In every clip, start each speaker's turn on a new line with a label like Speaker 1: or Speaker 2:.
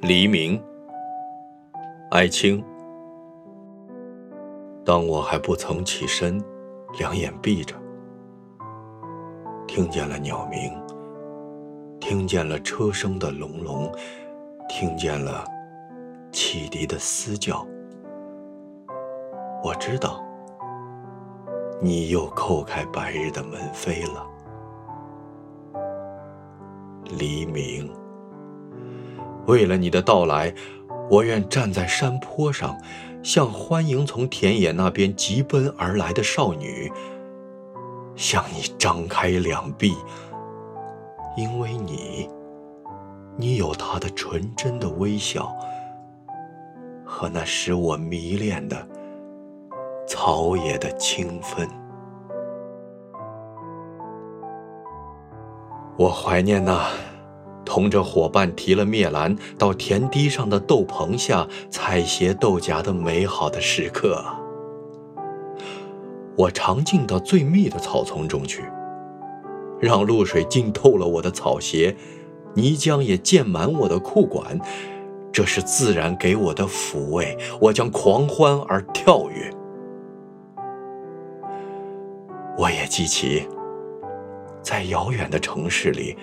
Speaker 1: 黎明，艾青。当我还不曾起身，两眼闭着，听见了鸟鸣，听见了车声的隆隆，听见了汽笛的嘶叫，我知道，你又叩开白日的门扉了。黎明，为了你的到来，我愿站在山坡上，像欢迎从田野那边疾奔而来的少女，向你张开两臂，因为你，你有她的纯真的微笑，和那使我迷恋的草野的清芬。我怀念那同着伙伴提了篾篮到田堤上的豆棚下采撷豆荚的美好的时刻。我常进到最密的草丛中去，让露水浸透了我的草鞋，泥浆也溅满我的裤管。这是自然给我的抚慰，我将狂欢而跳跃。我也记起。在遥远的城市里，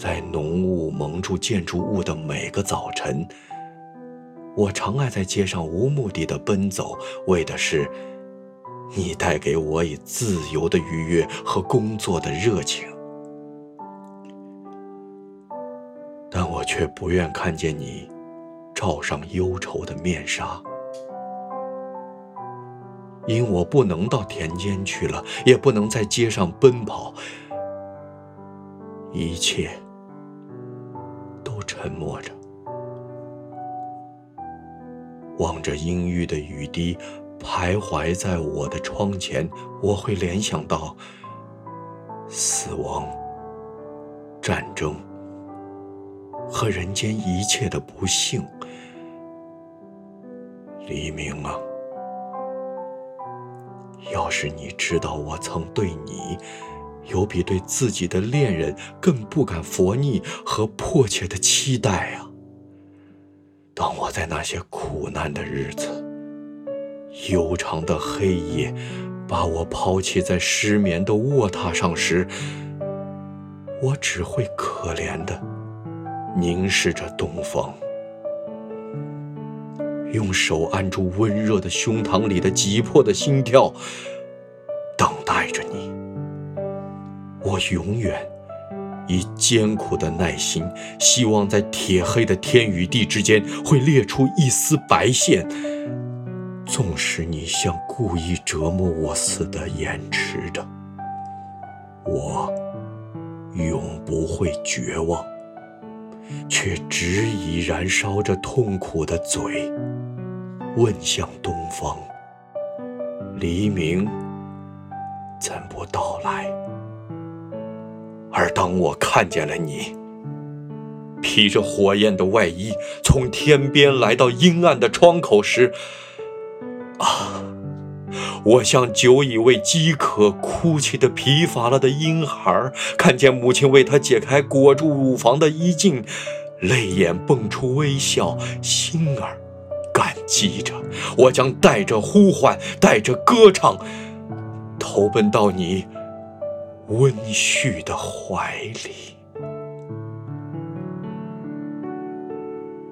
Speaker 1: 在浓雾蒙住建筑物的每个早晨，我常爱在街上无目的的奔走，为的是你带给我以自由的愉悦和工作的热情。但我却不愿看见你罩上忧愁的面纱。因我不能到田间去了，也不能在街上奔跑，一切沉默着，望着阴郁的雨滴徘徊在我的窗前，我会联想到死亡、战争和人间一切的不幸。黎明啊！要是你知道我曾对你，有比对自己的恋人更不敢佛逆和迫切的期待啊！当我在那些苦难的日子、悠长的黑夜，把我抛弃在失眠的卧榻上时，我只会可怜的凝视着东方。用手按住温热的胸膛里的急迫的心跳，等待着你。我永远以艰苦的耐心，希望在铁黑的天与地之间会裂出一丝白线。纵使你像故意折磨我似的延迟着，我永不会绝望，却只以燃烧着痛苦的嘴。问向东方，黎明怎不到来？当我看见了你，披着火焰的外衣，从天边来到阴暗的窗口时，啊！我像久已为饥渴哭泣的疲乏了的婴孩，看见母亲为他解开裹住乳房的衣襟，泪眼蹦出微笑，心儿。感激着，我将带着呼唤，带着歌唱，投奔到你温煦的怀里。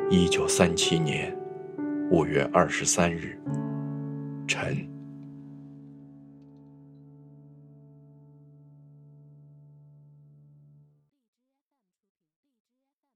Speaker 1: 一九三七年五月二十三日，晨。